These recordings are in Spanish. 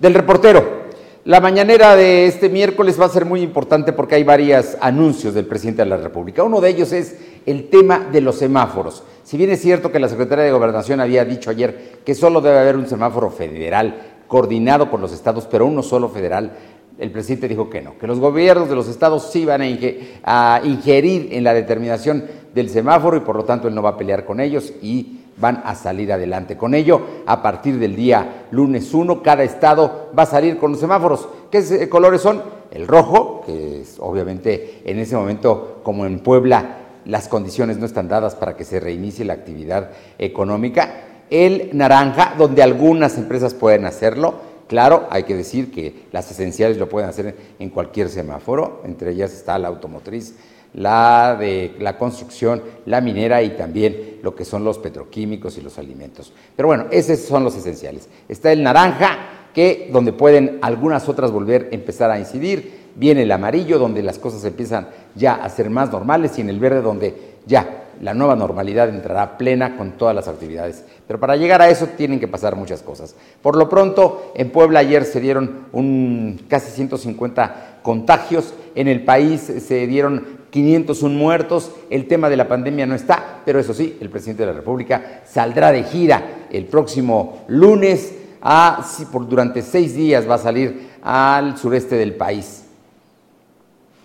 Del reportero. La mañanera de este miércoles va a ser muy importante porque hay varios anuncios del presidente de la República. Uno de ellos es el tema de los semáforos. Si bien es cierto que la Secretaría de Gobernación había dicho ayer que solo debe haber un semáforo federal coordinado por los estados, pero uno solo federal, el presidente dijo que no, que los gobiernos de los estados sí van a ingerir en la determinación del semáforo y por lo tanto él no va a pelear con ellos y van a salir adelante. Con ello, a partir del día lunes 1, cada estado va a salir con los semáforos. ¿Qué colores son? El rojo, que es obviamente en ese momento, como en Puebla, las condiciones no están dadas para que se reinicie la actividad económica. El naranja, donde algunas empresas pueden hacerlo. Claro, hay que decir que las esenciales lo pueden hacer en cualquier semáforo, entre ellas está la automotriz, la de la construcción, la minera y también lo que son los petroquímicos y los alimentos. Pero bueno, esos son los esenciales. Está el naranja, que donde pueden algunas otras volver a empezar a incidir. Viene el amarillo, donde las cosas empiezan ya a ser más normales, y en el verde, donde ya la nueva normalidad entrará plena con todas las actividades. Pero para llegar a eso tienen que pasar muchas cosas. Por lo pronto, en Puebla ayer se dieron un, casi 150 contagios, en el país se dieron 501 muertos, el tema de la pandemia no está, pero eso sí, el presidente de la República saldrá de gira el próximo lunes, a, por, durante seis días va a salir al sureste del país.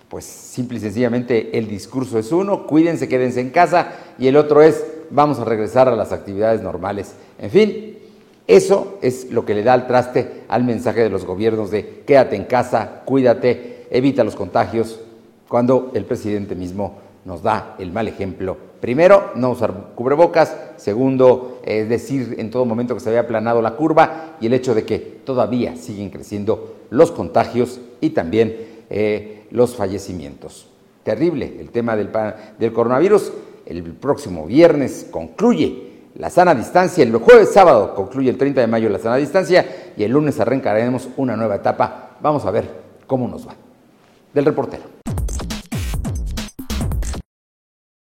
Pues simple y sencillamente el discurso es uno, cuídense, quédense en casa, y el otro es, vamos a regresar a las actividades normales. En fin, eso es lo que le da al traste al mensaje de los gobiernos de quédate en casa, cuídate, evita los contagios, cuando el presidente mismo nos da el mal ejemplo. Primero, no usar cubrebocas. Segundo, es decir en todo momento que se había aplanado la curva y el hecho de que todavía siguen creciendo los contagios y también eh, los fallecimientos. Terrible el tema del, del coronavirus. El próximo viernes concluye la sana distancia, el jueves sábado concluye el 30 de mayo la sana distancia y el lunes arrancaremos una nueva etapa. Vamos a ver cómo nos va. Del reportero.